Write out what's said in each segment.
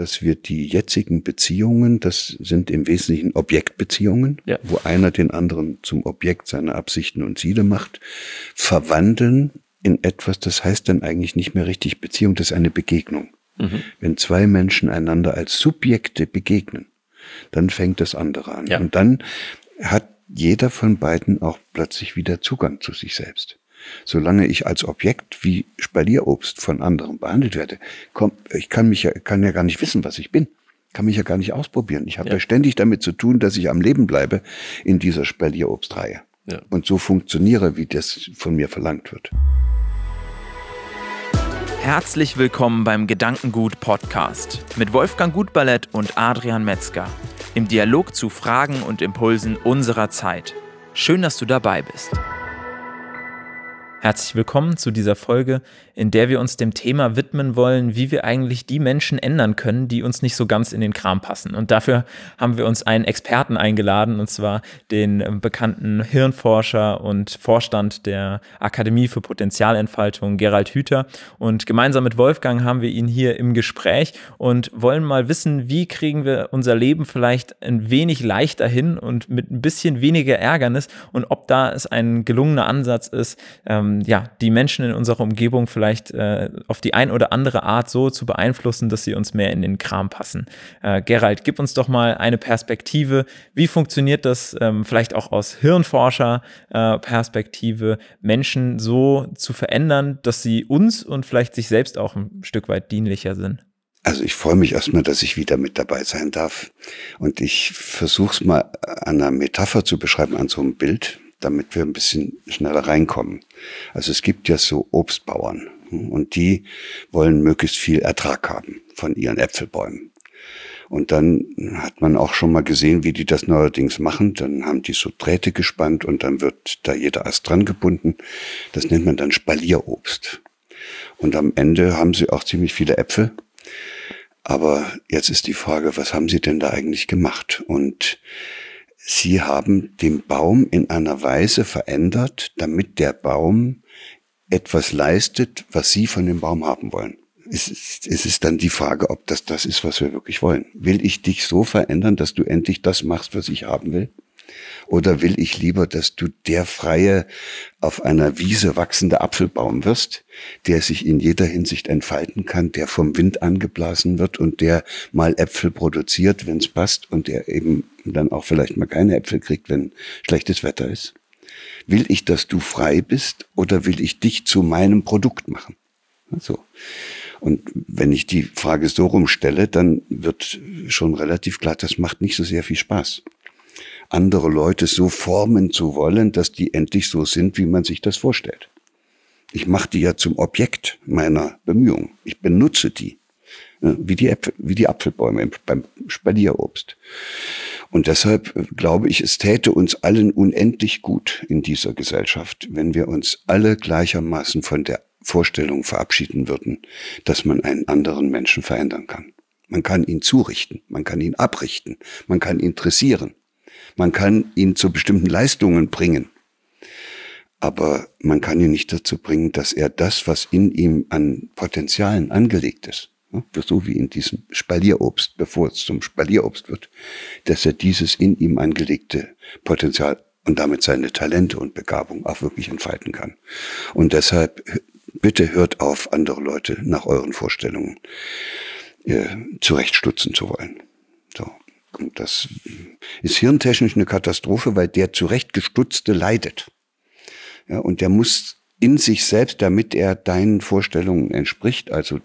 dass wir die jetzigen Beziehungen, das sind im Wesentlichen Objektbeziehungen, ja. wo einer den anderen zum Objekt seiner Absichten und Ziele macht, verwandeln in etwas, das heißt dann eigentlich nicht mehr richtig Beziehung, das ist eine Begegnung. Mhm. Wenn zwei Menschen einander als Subjekte begegnen, dann fängt das andere an. Ja. Und dann hat jeder von beiden auch plötzlich wieder Zugang zu sich selbst. Solange ich als Objekt wie Spalierobst von anderen behandelt werde, komm, ich kann mich ja, kann ja gar nicht wissen, was ich bin. Kann mich ja gar nicht ausprobieren. Ich habe ja. ja ständig damit zu tun, dass ich am Leben bleibe in dieser Spalierobstreihe. Ja. Und so funktioniere, wie das von mir verlangt wird. Herzlich willkommen beim Gedankengut Podcast mit Wolfgang Gutballett und Adrian Metzger im Dialog zu Fragen und Impulsen unserer Zeit. Schön, dass du dabei bist. Herzlich willkommen zu dieser Folge, in der wir uns dem Thema widmen wollen, wie wir eigentlich die Menschen ändern können, die uns nicht so ganz in den Kram passen. Und dafür haben wir uns einen Experten eingeladen, und zwar den ähm, bekannten Hirnforscher und Vorstand der Akademie für Potenzialentfaltung, Gerald Hüther. Und gemeinsam mit Wolfgang haben wir ihn hier im Gespräch und wollen mal wissen, wie kriegen wir unser Leben vielleicht ein wenig leichter hin und mit ein bisschen weniger Ärgernis und ob da es ein gelungener Ansatz ist, ähm, ähm, ja, die Menschen in unserer Umgebung vielleicht äh, auf die ein oder andere Art so zu beeinflussen, dass sie uns mehr in den Kram passen. Äh, Gerald, gib uns doch mal eine Perspektive. Wie funktioniert das ähm, vielleicht auch aus Hirnforscher-Perspektive, äh, Menschen so zu verändern, dass sie uns und vielleicht sich selbst auch ein Stück weit dienlicher sind? Also ich freue mich erstmal, dass ich wieder mit dabei sein darf. Und ich versuche es mal an einer Metapher zu beschreiben, an so einem Bild damit wir ein bisschen schneller reinkommen. Also es gibt ja so Obstbauern und die wollen möglichst viel Ertrag haben von ihren Äpfelbäumen. Und dann hat man auch schon mal gesehen, wie die das neuerdings machen. Dann haben die so Drähte gespannt und dann wird da jeder Ast dran gebunden. Das nennt man dann Spalierobst. Und am Ende haben sie auch ziemlich viele Äpfel. Aber jetzt ist die Frage, was haben sie denn da eigentlich gemacht? Und Sie haben den Baum in einer Weise verändert, damit der Baum etwas leistet, was Sie von dem Baum haben wollen. Es ist, es ist dann die Frage, ob das das ist, was wir wirklich wollen. Will ich dich so verändern, dass du endlich das machst, was ich haben will? Oder will ich lieber, dass du der freie, auf einer Wiese wachsende Apfelbaum wirst, der sich in jeder Hinsicht entfalten kann, der vom Wind angeblasen wird und der mal Äpfel produziert, wenn es passt und der eben dann auch vielleicht mal keine Äpfel kriegt, wenn schlechtes Wetter ist? Will ich, dass du frei bist oder will ich dich zu meinem Produkt machen? So. Und wenn ich die Frage so rumstelle, dann wird schon relativ klar, das macht nicht so sehr viel Spaß andere Leute so formen zu wollen, dass die endlich so sind, wie man sich das vorstellt. Ich mache die ja zum Objekt meiner Bemühungen. Ich benutze die, wie die, Äpfel, wie die Apfelbäume beim Spalierobst. Und deshalb äh, glaube ich, es täte uns allen unendlich gut in dieser Gesellschaft, wenn wir uns alle gleichermaßen von der Vorstellung verabschieden würden, dass man einen anderen Menschen verändern kann. Man kann ihn zurichten, man kann ihn abrichten, man kann ihn dressieren, man kann ihn zu bestimmten Leistungen bringen. Aber man kann ihn nicht dazu bringen, dass er das, was in ihm an Potenzialen angelegt ist, so wie in diesem Spalierobst, bevor es zum Spalierobst wird, dass er dieses in ihm angelegte Potenzial und damit seine Talente und Begabung auch wirklich entfalten kann. Und deshalb bitte hört auf, andere Leute nach euren Vorstellungen äh, zurechtstutzen zu wollen. Das ist hirntechnisch eine Katastrophe, weil der zurechtgestutzte leidet. Ja, und der muss in sich selbst, damit er deinen Vorstellungen entspricht, also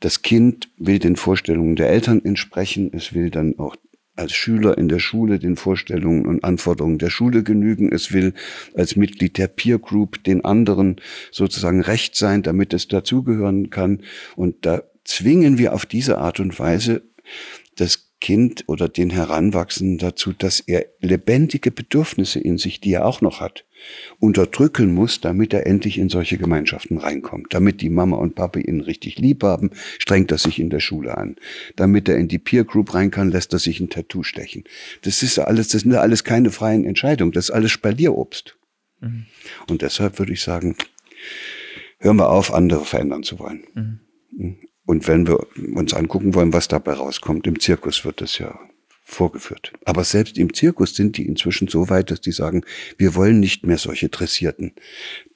das Kind will den Vorstellungen der Eltern entsprechen, es will dann auch als Schüler in der Schule den Vorstellungen und Anforderungen der Schule genügen. Es will als Mitglied der Peer Group den anderen sozusagen recht sein, damit es dazugehören kann. Und da zwingen wir auf diese Art und Weise das Kind oder den Heranwachsenden dazu, dass er lebendige Bedürfnisse in sich, die er auch noch hat, unterdrücken muss, damit er endlich in solche Gemeinschaften reinkommt. Damit die Mama und Papa ihn richtig lieb haben, strengt er sich in der Schule an. Damit er in die Peer Group rein kann, lässt er sich ein Tattoo stechen. Das ist alles, das sind alles keine freien Entscheidungen. Das ist alles Spalierobst. Mhm. Und deshalb würde ich sagen, hören wir auf, andere verändern zu wollen. Mhm. Und wenn wir uns angucken wollen, was dabei rauskommt, im Zirkus wird das ja vorgeführt. Aber selbst im Zirkus sind die inzwischen so weit, dass die sagen, wir wollen nicht mehr solche dressierten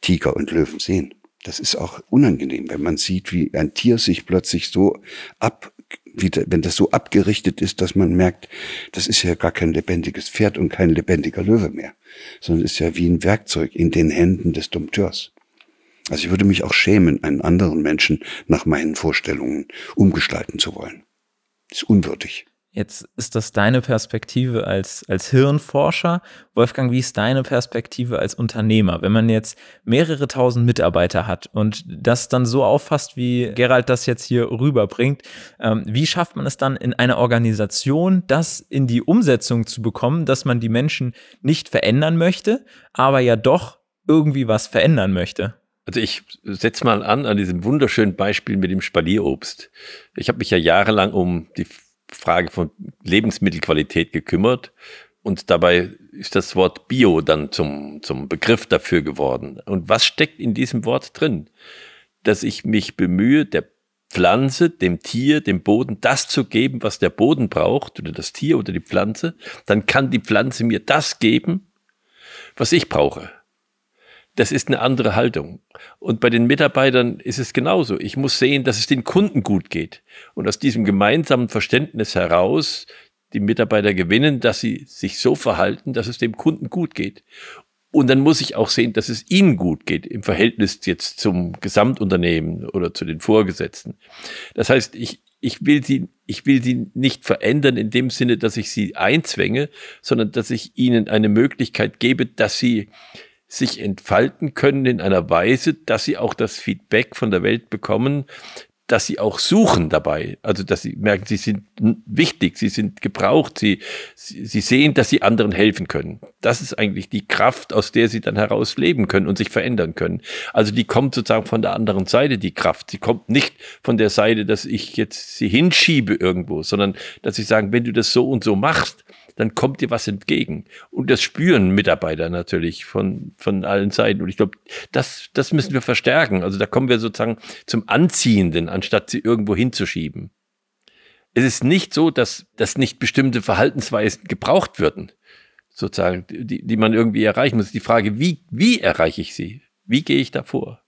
Tiger und Löwen sehen. Das ist auch unangenehm, wenn man sieht, wie ein Tier sich plötzlich so ab, wenn das so abgerichtet ist, dass man merkt, das ist ja gar kein lebendiges Pferd und kein lebendiger Löwe mehr, sondern ist ja wie ein Werkzeug in den Händen des Dompteurs. Also ich würde mich auch schämen, einen anderen Menschen nach meinen Vorstellungen umgestalten zu wollen. Das ist unwürdig. Jetzt ist das deine Perspektive als, als Hirnforscher. Wolfgang, wie ist deine Perspektive als Unternehmer? Wenn man jetzt mehrere tausend Mitarbeiter hat und das dann so auffasst, wie Gerald das jetzt hier rüberbringt, ähm, wie schafft man es dann in einer Organisation, das in die Umsetzung zu bekommen, dass man die Menschen nicht verändern möchte, aber ja doch irgendwie was verändern möchte? Also ich setze mal an an diesem wunderschönen Beispiel mit dem Spalierobst. Ich habe mich ja jahrelang um die Frage von Lebensmittelqualität gekümmert. Und dabei ist das Wort Bio dann zum, zum Begriff dafür geworden. Und was steckt in diesem Wort drin? Dass ich mich bemühe, der Pflanze, dem Tier, dem Boden das zu geben, was der Boden braucht, oder das Tier oder die Pflanze, dann kann die Pflanze mir das geben, was ich brauche das ist eine andere Haltung. Und bei den Mitarbeitern ist es genauso. Ich muss sehen, dass es den Kunden gut geht. Und aus diesem gemeinsamen Verständnis heraus die Mitarbeiter gewinnen, dass sie sich so verhalten, dass es dem Kunden gut geht. Und dann muss ich auch sehen, dass es ihnen gut geht im Verhältnis jetzt zum Gesamtunternehmen oder zu den Vorgesetzten. Das heißt, ich, ich will sie, ich will sie nicht verändern in dem Sinne, dass ich sie einzwänge, sondern dass ich ihnen eine Möglichkeit gebe, dass sie sich entfalten können in einer Weise, dass sie auch das Feedback von der Welt bekommen, dass sie auch suchen dabei. Also, dass sie merken, sie sind wichtig, sie sind gebraucht, sie, sie sehen, dass sie anderen helfen können. Das ist eigentlich die Kraft, aus der sie dann heraus leben können und sich verändern können. Also, die kommt sozusagen von der anderen Seite, die Kraft. Sie kommt nicht von der Seite, dass ich jetzt sie hinschiebe irgendwo, sondern dass sie sagen, wenn du das so und so machst, dann kommt dir was entgegen. Und das spüren Mitarbeiter natürlich von, von allen Seiten. Und ich glaube, das, das müssen wir verstärken. Also da kommen wir sozusagen zum Anziehenden, anstatt sie irgendwo hinzuschieben. Es ist nicht so, dass, dass nicht bestimmte Verhaltensweisen gebraucht würden, sozusagen, die, die man irgendwie erreichen muss. Die Frage, wie, wie erreiche ich sie? Wie gehe ich da vor?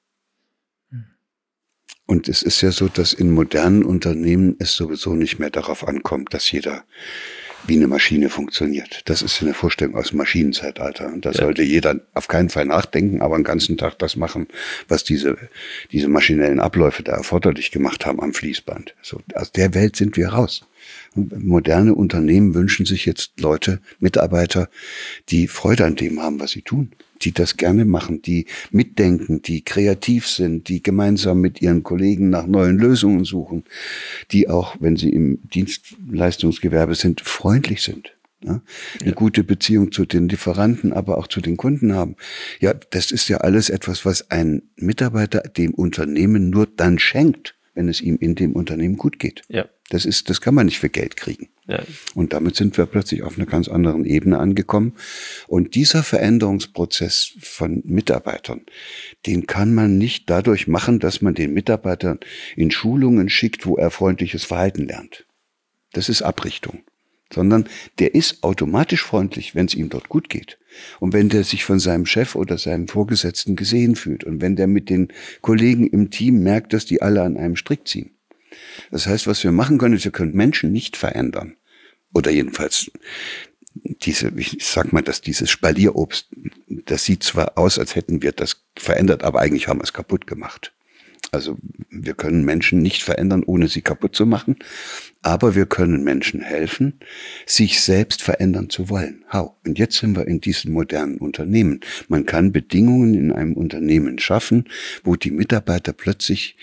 Und es ist ja so, dass in modernen Unternehmen es sowieso nicht mehr darauf ankommt, dass jeder wie eine Maschine funktioniert. Das ist eine Vorstellung aus dem Maschinenzeitalter. Und da ja. sollte jeder auf keinen Fall nachdenken, aber den ganzen Tag das machen, was diese, diese maschinellen Abläufe da erforderlich gemacht haben am Fließband. So, aus der Welt sind wir raus. Und moderne Unternehmen wünschen sich jetzt Leute, Mitarbeiter, die Freude an dem haben, was sie tun die das gerne machen, die mitdenken, die kreativ sind, die gemeinsam mit ihren Kollegen nach neuen Lösungen suchen, die auch, wenn sie im Dienstleistungsgewerbe sind, freundlich sind. Ja, eine ja. gute Beziehung zu den Lieferanten, aber auch zu den Kunden haben. Ja, das ist ja alles etwas, was ein Mitarbeiter dem Unternehmen nur dann schenkt, wenn es ihm in dem Unternehmen gut geht. Ja. Das ist, das kann man nicht für Geld kriegen. Ja. Und damit sind wir plötzlich auf einer ganz anderen Ebene angekommen. Und dieser Veränderungsprozess von Mitarbeitern, den kann man nicht dadurch machen, dass man den Mitarbeitern in Schulungen schickt, wo er freundliches Verhalten lernt. Das ist Abrichtung. Sondern der ist automatisch freundlich, wenn es ihm dort gut geht. Und wenn der sich von seinem Chef oder seinem Vorgesetzten gesehen fühlt und wenn der mit den Kollegen im Team merkt, dass die alle an einem Strick ziehen. Das heißt, was wir machen können, ist, wir können Menschen nicht verändern. Oder jedenfalls diese, ich sag mal, dass dieses Spalierobst, das sieht zwar aus, als hätten wir das verändert, aber eigentlich haben wir es kaputt gemacht. Also wir können Menschen nicht verändern, ohne sie kaputt zu machen, aber wir können Menschen helfen, sich selbst verändern zu wollen. How? Und jetzt sind wir in diesen modernen Unternehmen. Man kann Bedingungen in einem Unternehmen schaffen, wo die Mitarbeiter plötzlich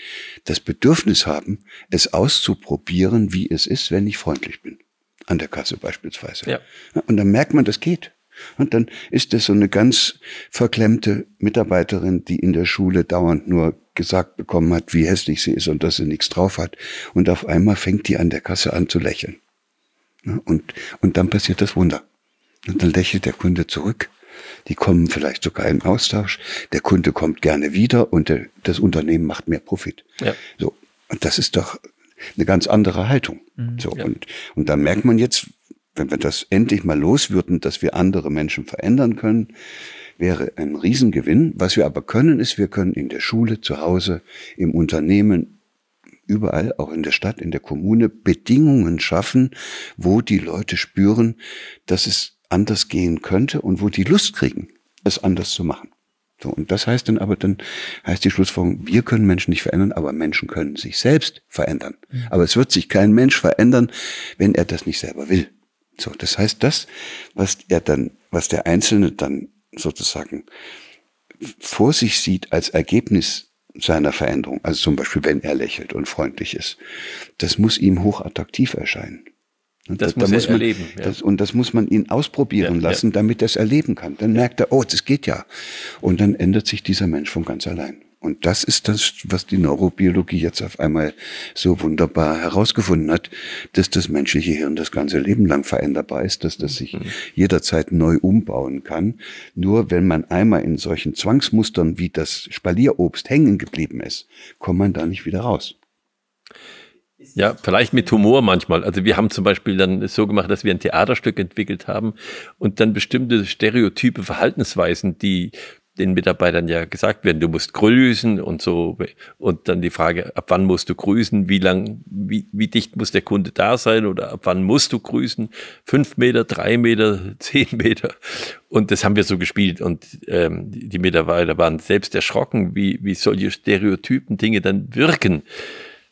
das Bedürfnis haben, es auszuprobieren, wie es ist, wenn ich freundlich bin. An der Kasse beispielsweise. Ja. Und dann merkt man, das geht. Und dann ist es so eine ganz verklemmte Mitarbeiterin, die in der Schule dauernd nur gesagt bekommen hat, wie hässlich sie ist und dass sie nichts drauf hat. Und auf einmal fängt die an der Kasse an zu lächeln. Und, und dann passiert das Wunder. Und dann lächelt der Kunde zurück. Die kommen vielleicht sogar im Austausch. Der Kunde kommt gerne wieder und der, das Unternehmen macht mehr Profit. Ja. So. Und das ist doch eine ganz andere Haltung. Mhm, so, ja. und, und da merkt man jetzt, wenn wir das endlich mal los würden, dass wir andere Menschen verändern können, wäre ein Riesengewinn. Was wir aber können, ist, wir können in der Schule, zu Hause, im Unternehmen, überall, auch in der Stadt, in der Kommune, Bedingungen schaffen, wo die Leute spüren, dass es anders gehen könnte und wo die Lust kriegen, es anders zu machen. So, und das heißt dann aber, dann heißt die Schlussfolgerung, wir können Menschen nicht verändern, aber Menschen können sich selbst verändern. Mhm. Aber es wird sich kein Mensch verändern, wenn er das nicht selber will. So, das heißt, das, was er dann, was der Einzelne dann sozusagen vor sich sieht als Ergebnis seiner Veränderung, also zum Beispiel, wenn er lächelt und freundlich ist, das muss ihm hochattraktiv erscheinen. Und das, das muss da muss man, erleben. Ja. Das, und das muss man ihn ausprobieren ja, lassen, ja. damit er es erleben kann. Dann merkt er, oh, das geht ja. Und dann ändert sich dieser Mensch von ganz allein. Und das ist das, was die Neurobiologie jetzt auf einmal so wunderbar herausgefunden hat, dass das menschliche Hirn das ganze Leben lang veränderbar ist, dass das sich mhm. jederzeit neu umbauen kann. Nur wenn man einmal in solchen Zwangsmustern wie das Spalierobst hängen geblieben ist, kommt man da nicht wieder raus. Ja, vielleicht mit Humor manchmal. Also wir haben zum Beispiel dann so gemacht, dass wir ein Theaterstück entwickelt haben und dann bestimmte stereotype Verhaltensweisen, die den Mitarbeitern ja gesagt werden, du musst grüßen und so. Und dann die Frage, ab wann musst du grüßen? Wie lang, wie, wie dicht muss der Kunde da sein? Oder ab wann musst du grüßen? Fünf Meter, drei Meter, zehn Meter. Und das haben wir so gespielt. Und ähm, die Mitarbeiter waren selbst erschrocken, wie, wie solche Stereotypen Dinge dann wirken.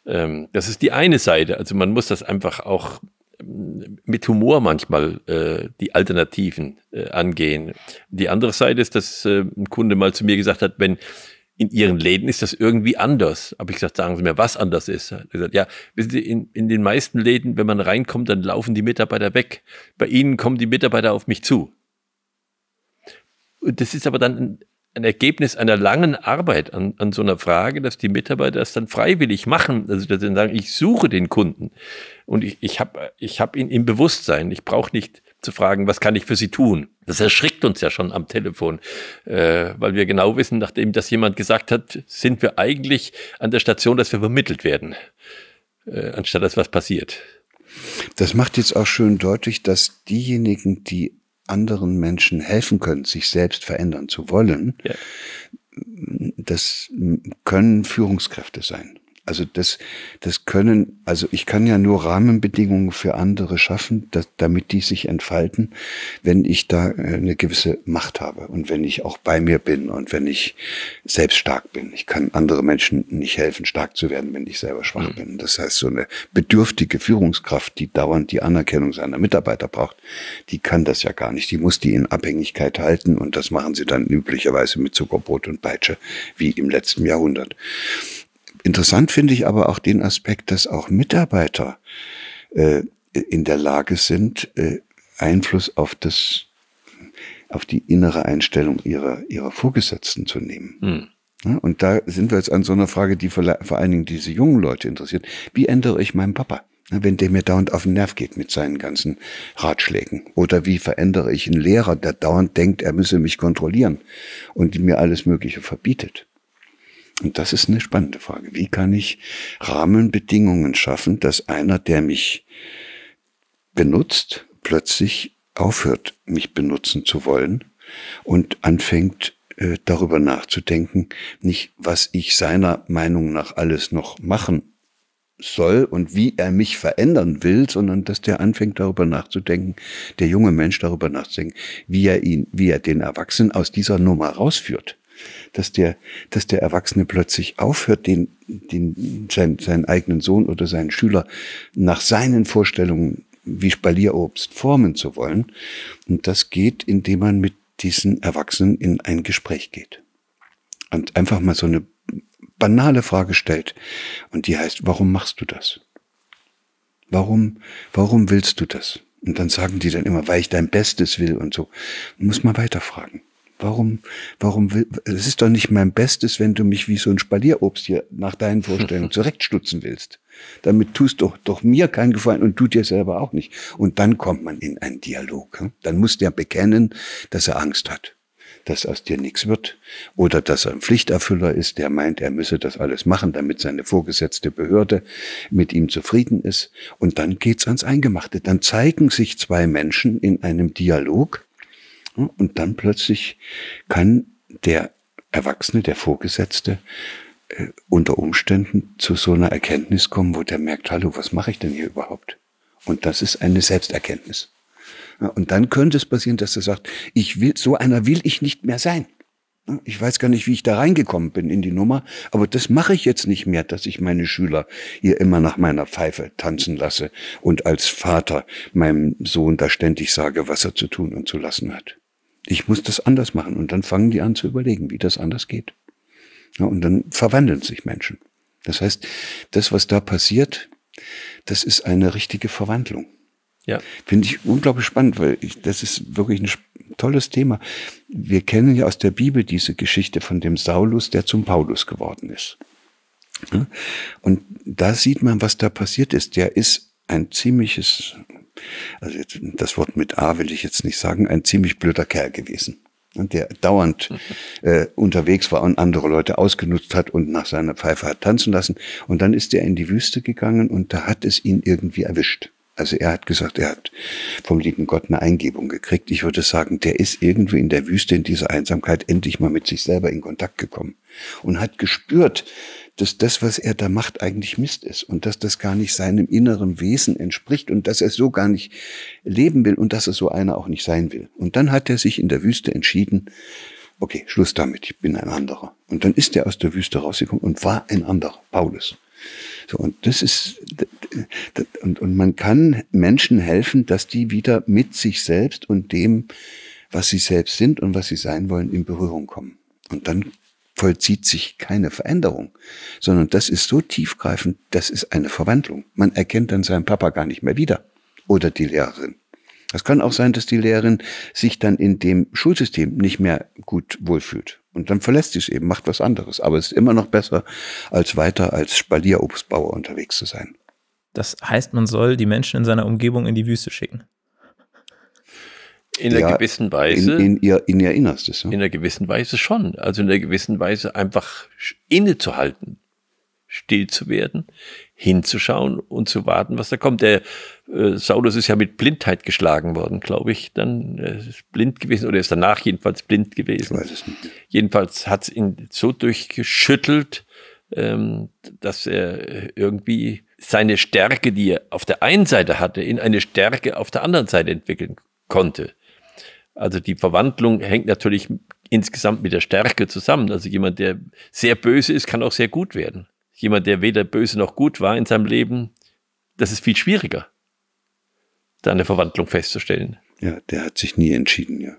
Ähm, das ist die eine Seite. Also man muss das einfach auch mit Humor manchmal äh, die Alternativen äh, angehen. Die andere Seite ist, dass äh, ein Kunde mal zu mir gesagt hat, wenn in Ihren Läden ist das irgendwie anders. Aber ich gesagt, sagen Sie mir, was anders ist. Er gesagt, ja, wissen Sie, in, in den meisten Läden, wenn man reinkommt, dann laufen die Mitarbeiter weg. Bei Ihnen kommen die Mitarbeiter auf mich zu. Und das ist aber dann ein, Ergebnis einer langen Arbeit an, an so einer Frage, dass die Mitarbeiter das dann freiwillig machen. Also dass sie sagen, ich suche den Kunden und ich, ich habe ich hab ihn im Bewusstsein. Ich brauche nicht zu fragen, was kann ich für sie tun. Das erschrickt uns ja schon am Telefon, äh, weil wir genau wissen, nachdem das jemand gesagt hat, sind wir eigentlich an der Station, dass wir vermittelt werden, äh, anstatt dass was passiert. Das macht jetzt auch schön deutlich, dass diejenigen, die anderen Menschen helfen können, sich selbst verändern zu wollen, ja. das können Führungskräfte sein. Also das, das können, also ich kann ja nur Rahmenbedingungen für andere schaffen, dass, damit die sich entfalten, wenn ich da äh, eine gewisse Macht habe und wenn ich auch bei mir bin und wenn ich selbst stark bin. Ich kann andere Menschen nicht helfen, stark zu werden, wenn ich selber schwach mhm. bin. Das heißt, so eine bedürftige Führungskraft, die dauernd die Anerkennung seiner Mitarbeiter braucht, die kann das ja gar nicht. Die muss die in Abhängigkeit halten und das machen sie dann üblicherweise mit Zuckerbrot und Peitsche, wie im letzten Jahrhundert. Interessant finde ich aber auch den Aspekt, dass auch Mitarbeiter äh, in der Lage sind, äh, Einfluss auf das, auf die innere Einstellung ihrer, ihrer Vorgesetzten zu nehmen. Hm. Ja, und da sind wir jetzt an so einer Frage, die vor, vor allen Dingen diese jungen Leute interessiert. Wie ändere ich meinen Papa? wenn der mir dauernd auf den Nerv geht mit seinen ganzen Ratschlägen. Oder wie verändere ich einen Lehrer, der dauernd denkt, er müsse mich kontrollieren und mir alles Mögliche verbietet. Und das ist eine spannende Frage. Wie kann ich Rahmenbedingungen schaffen, dass einer, der mich benutzt, plötzlich aufhört, mich benutzen zu wollen und anfängt äh, darüber nachzudenken, nicht was ich seiner Meinung nach alles noch machen soll und wie er mich verändern will, sondern dass der anfängt darüber nachzudenken, der junge Mensch darüber nachzudenken, wie er ihn, wie er den Erwachsenen aus dieser Nummer rausführt dass der, dass der Erwachsene plötzlich aufhört, den, den, sein, seinen eigenen Sohn oder seinen Schüler nach seinen Vorstellungen wie Spalierobst formen zu wollen. Und das geht, indem man mit diesen Erwachsenen in ein Gespräch geht. Und einfach mal so eine banale Frage stellt. Und die heißt, warum machst du das? Warum, warum willst du das? Und dann sagen die dann immer, weil ich dein Bestes will und so. Muss man weiterfragen. Warum, warum will, es ist doch nicht mein Bestes, wenn du mich wie so ein Spalierobst hier nach deinen Vorstellungen zurechtstutzen willst. Damit tust doch, doch mir keinen Gefallen und tut dir selber auch nicht. Und dann kommt man in einen Dialog. Dann muss der bekennen, dass er Angst hat. dass aus dir nichts wird. Oder dass er ein Pflichterfüller ist, der meint, er müsse das alles machen, damit seine vorgesetzte Behörde mit ihm zufrieden ist. Und dann geht's ans Eingemachte. Dann zeigen sich zwei Menschen in einem Dialog und dann plötzlich kann der Erwachsene, der Vorgesetzte, äh, unter Umständen zu so einer Erkenntnis kommen, wo der merkt, hallo, was mache ich denn hier überhaupt? Und das ist eine Selbsterkenntnis. Und dann könnte es passieren, dass er sagt, ich will, so einer will ich nicht mehr sein. Ich weiß gar nicht, wie ich da reingekommen bin in die Nummer, aber das mache ich jetzt nicht mehr, dass ich meine Schüler hier immer nach meiner Pfeife tanzen lasse und als Vater meinem Sohn da ständig sage, was er zu tun und zu lassen hat. Ich muss das anders machen und dann fangen die an zu überlegen, wie das anders geht. Ja, und dann verwandeln sich Menschen. Das heißt, das, was da passiert, das ist eine richtige Verwandlung. Ja. Finde ich unglaublich spannend, weil ich, das ist wirklich ein tolles Thema. Wir kennen ja aus der Bibel diese Geschichte von dem Saulus, der zum Paulus geworden ist. Und da sieht man, was da passiert ist. Der ist ein ziemliches, also jetzt, das Wort mit A will ich jetzt nicht sagen, ein ziemlich blöder Kerl gewesen der dauernd äh, unterwegs war und andere Leute ausgenutzt hat und nach seiner Pfeife hat tanzen lassen. Und dann ist er in die Wüste gegangen und da hat es ihn irgendwie erwischt. Also er hat gesagt, er hat vom lieben Gott eine Eingebung gekriegt. Ich würde sagen, der ist irgendwie in der Wüste in dieser Einsamkeit endlich mal mit sich selber in Kontakt gekommen und hat gespürt, dass das, was er da macht, eigentlich Mist ist und dass das gar nicht seinem inneren Wesen entspricht und dass er so gar nicht leben will und dass er so einer auch nicht sein will. Und dann hat er sich in der Wüste entschieden, okay, Schluss damit, ich bin ein anderer. Und dann ist er aus der Wüste rausgekommen und war ein anderer, Paulus. So, und das ist, und, und man kann Menschen helfen, dass die wieder mit sich selbst und dem, was sie selbst sind und was sie sein wollen, in Berührung kommen. Und dann vollzieht sich keine Veränderung, sondern das ist so tiefgreifend, das ist eine Verwandlung. Man erkennt dann seinen Papa gar nicht mehr wieder oder die Lehrerin. Es kann auch sein, dass die Lehrerin sich dann in dem Schulsystem nicht mehr gut wohlfühlt. Und dann verlässt sie es eben, macht was anderes. Aber es ist immer noch besser, als weiter als Spalierobstbauer unterwegs zu sein. Das heißt, man soll die Menschen in seiner Umgebung in die Wüste schicken. In einer ja, gewissen Weise. In, in, ihr, in ihr Innerstes. Ja? In einer gewissen Weise schon. Also in einer gewissen Weise einfach innezuhalten, still zu werden, hinzuschauen und zu warten, was da kommt. Der äh, Saulus ist ja mit Blindheit geschlagen worden, glaube ich. Dann äh, ist blind gewesen oder ist danach jedenfalls blind gewesen. Ich weiß es nicht. Jedenfalls hat es ihn so durchgeschüttelt, ähm, dass er irgendwie seine Stärke, die er auf der einen Seite hatte, in eine Stärke auf der anderen Seite entwickeln konnte. Also die Verwandlung hängt natürlich insgesamt mit der Stärke zusammen. Also jemand, der sehr böse ist, kann auch sehr gut werden. Jemand, der weder böse noch gut war in seinem Leben, das ist viel schwieriger, da eine Verwandlung festzustellen. Ja, der hat sich nie entschieden, ja.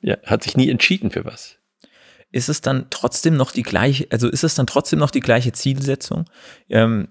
Ja, hat sich nie entschieden für was. Ist es dann trotzdem noch die gleiche, also ist es dann trotzdem noch die gleiche Zielsetzung? Ähm,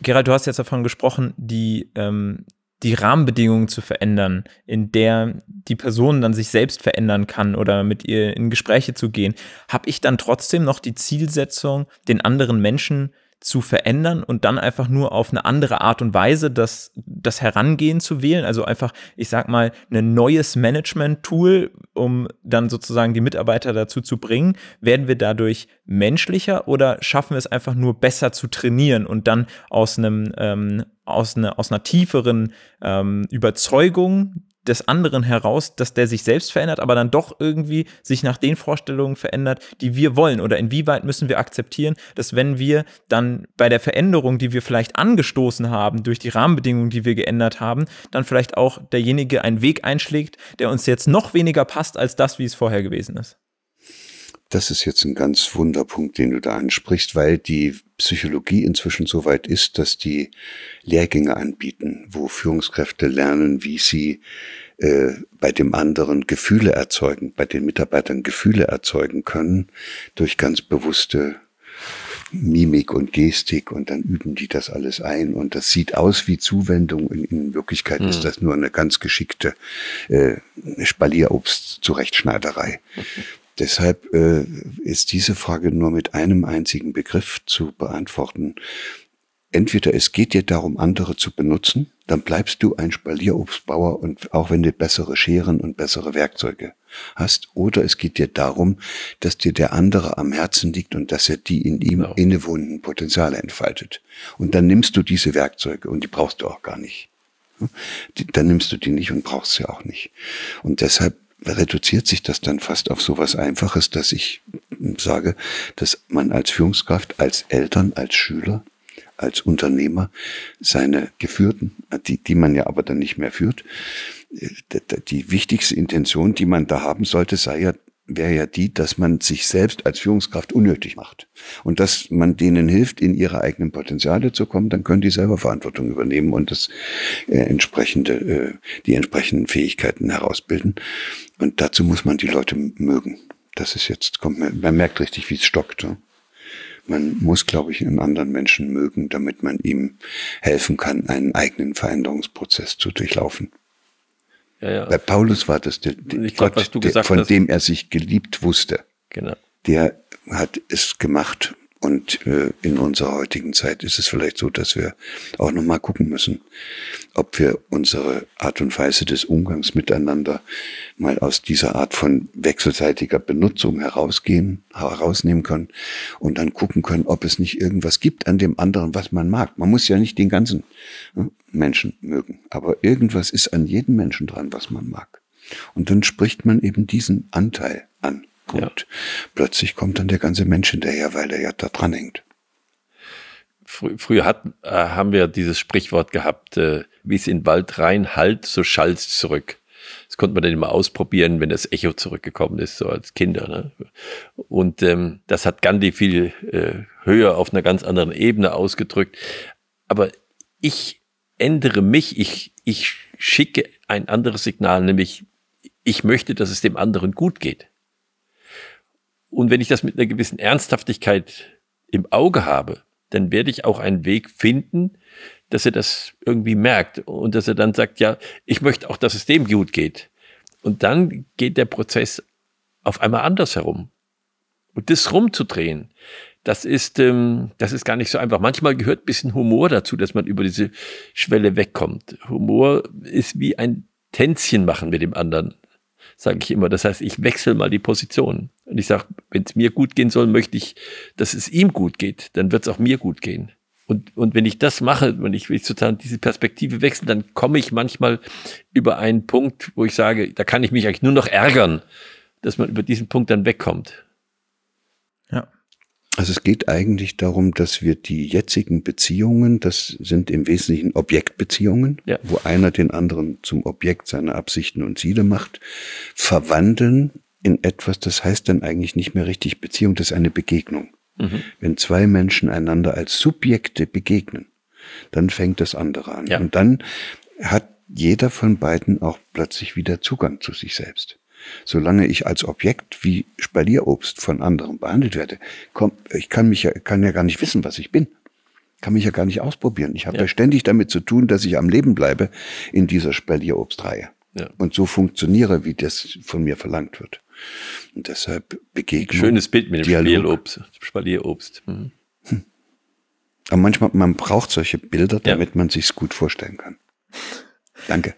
Gerald, du hast jetzt davon gesprochen, die, ähm, die Rahmenbedingungen zu verändern, in der die Person dann sich selbst verändern kann oder mit ihr in Gespräche zu gehen, habe ich dann trotzdem noch die Zielsetzung, den anderen Menschen zu verändern und dann einfach nur auf eine andere Art und Weise das, das Herangehen zu wählen. Also einfach, ich sag mal, ein neues Management-Tool, um dann sozusagen die Mitarbeiter dazu zu bringen. Werden wir dadurch menschlicher oder schaffen wir es einfach nur besser zu trainieren und dann aus einem, ähm, aus, eine, aus einer tieferen ähm, Überzeugung des anderen heraus, dass der sich selbst verändert, aber dann doch irgendwie sich nach den Vorstellungen verändert, die wir wollen? Oder inwieweit müssen wir akzeptieren, dass wenn wir dann bei der Veränderung, die wir vielleicht angestoßen haben, durch die Rahmenbedingungen, die wir geändert haben, dann vielleicht auch derjenige einen Weg einschlägt, der uns jetzt noch weniger passt als das, wie es vorher gewesen ist? Das ist jetzt ein ganz Wunderpunkt, den du da ansprichst, weil die Psychologie inzwischen so weit ist, dass die Lehrgänge anbieten, wo Führungskräfte lernen, wie sie äh, bei dem anderen Gefühle erzeugen, bei den Mitarbeitern Gefühle erzeugen können durch ganz bewusste Mimik und Gestik und dann üben die das alles ein und das sieht aus wie Zuwendung. In, in Wirklichkeit hm. ist das nur eine ganz geschickte äh, Spalierobst-Zurechtschneiderei. Deshalb äh, ist diese Frage nur mit einem einzigen Begriff zu beantworten. entweder es geht dir darum, andere zu benutzen, dann bleibst du ein Spalierobstbauer und auch wenn du bessere Scheren und bessere Werkzeuge hast, oder es geht dir darum, dass dir der andere am Herzen liegt und dass er die in ihm genau. innewohnenden Potenziale entfaltet. Und dann nimmst du diese Werkzeuge und die brauchst du auch gar nicht. Die, dann nimmst du die nicht und brauchst sie auch nicht. Und deshalb reduziert sich das dann fast auf so was Einfaches, dass ich sage, dass man als Führungskraft, als Eltern, als Schüler, als Unternehmer seine Geführten, die, die man ja aber dann nicht mehr führt, äh, die wichtigste Intention, die man da haben sollte, sei ja wäre ja die, dass man sich selbst als Führungskraft unnötig macht und dass man denen hilft, in ihre eigenen Potenziale zu kommen, dann können die selber Verantwortung übernehmen und das äh, entsprechende, äh, die entsprechenden Fähigkeiten herausbilden. Und dazu muss man die Leute mögen. Das ist jetzt, kommt man, man merkt richtig, wie es stockt. So. Man muss, glaube ich, einen anderen Menschen mögen, damit man ihm helfen kann, einen eigenen Veränderungsprozess zu durchlaufen. Ja, ja. Bei Paulus war das der, der glaub, Gott, der, von hast. dem er sich geliebt wusste. Genau. Der hat es gemacht und äh, in unserer heutigen Zeit ist es vielleicht so, dass wir auch nochmal gucken müssen, ob wir unsere Art und Weise des Umgangs miteinander mal aus dieser Art von wechselseitiger Benutzung herausgehen, herausnehmen können und dann gucken können, ob es nicht irgendwas gibt an dem anderen, was man mag. Man muss ja nicht den ganzen ne, Menschen mögen, aber irgendwas ist an jedem Menschen dran, was man mag. Und dann spricht man eben diesen Anteil an. Und ja. plötzlich kommt dann der ganze Mensch hinterher, weil er ja da dran hängt. Frü früher hat, äh, haben wir dieses Sprichwort gehabt, äh, wie es in Wald rein halt, so schallt's zurück. Das konnte man dann immer ausprobieren, wenn das Echo zurückgekommen ist, so als Kinder. Ne? Und ähm, das hat Gandhi viel äh, höher auf einer ganz anderen Ebene ausgedrückt. Aber ich ändere mich, ich, ich schicke ein anderes Signal, nämlich ich möchte, dass es dem anderen gut geht. Und wenn ich das mit einer gewissen Ernsthaftigkeit im Auge habe, dann werde ich auch einen Weg finden, dass er das irgendwie merkt und dass er dann sagt, ja, ich möchte auch, dass es dem gut geht. Und dann geht der Prozess auf einmal anders herum. Und das rumzudrehen, das ist, ähm, das ist gar nicht so einfach. Manchmal gehört ein bisschen Humor dazu, dass man über diese Schwelle wegkommt. Humor ist wie ein Tänzchen machen mit dem anderen sage ich immer. Das heißt, ich wechsle mal die Position. Und ich sage, wenn es mir gut gehen soll, möchte ich, dass es ihm gut geht. Dann wird es auch mir gut gehen. Und, und wenn ich das mache, wenn ich, wenn ich sozusagen diese Perspektive wechsle, dann komme ich manchmal über einen Punkt, wo ich sage, da kann ich mich eigentlich nur noch ärgern, dass man über diesen Punkt dann wegkommt. Also es geht eigentlich darum, dass wir die jetzigen Beziehungen, das sind im Wesentlichen Objektbeziehungen, ja. wo einer den anderen zum Objekt seiner Absichten und Ziele macht, verwandeln in etwas, das heißt dann eigentlich nicht mehr richtig Beziehung, das ist eine Begegnung. Mhm. Wenn zwei Menschen einander als Subjekte begegnen, dann fängt das andere an. Ja. Und dann hat jeder von beiden auch plötzlich wieder Zugang zu sich selbst. Solange ich als Objekt wie Spalierobst von anderen behandelt werde, komm, ich kann mich ja, kann ja gar nicht wissen, was ich bin. Kann mich ja gar nicht ausprobieren. Ich habe ja. ja ständig damit zu tun, dass ich am Leben bleibe in dieser Spalierobstreihe. Ja. Und so funktioniere, wie das von mir verlangt wird. Und deshalb Begegnung. Schönes Bild mit dem Spalierobst. Spalierobst. Mhm. Hm. Aber manchmal, man braucht solche Bilder, damit ja. man sich's gut vorstellen kann. Danke.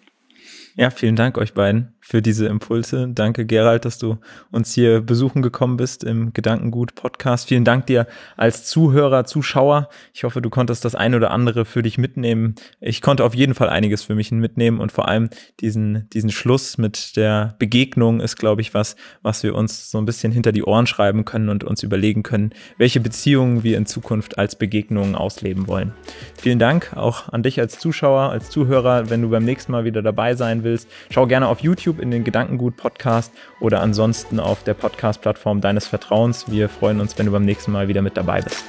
Ja, vielen Dank euch beiden für diese Impulse. Danke, Gerald, dass du uns hier besuchen gekommen bist im Gedankengut Podcast. Vielen Dank dir als Zuhörer, Zuschauer. Ich hoffe, du konntest das ein oder andere für dich mitnehmen. Ich konnte auf jeden Fall einiges für mich mitnehmen und vor allem diesen, diesen Schluss mit der Begegnung ist, glaube ich, was, was wir uns so ein bisschen hinter die Ohren schreiben können und uns überlegen können, welche Beziehungen wir in Zukunft als Begegnungen ausleben wollen. Vielen Dank auch an dich als Zuschauer, als Zuhörer. Wenn du beim nächsten Mal wieder dabei sein willst, schau gerne auf YouTube YouTube in den Gedankengut Podcast oder ansonsten auf der Podcast-Plattform deines Vertrauens. Wir freuen uns, wenn du beim nächsten Mal wieder mit dabei bist.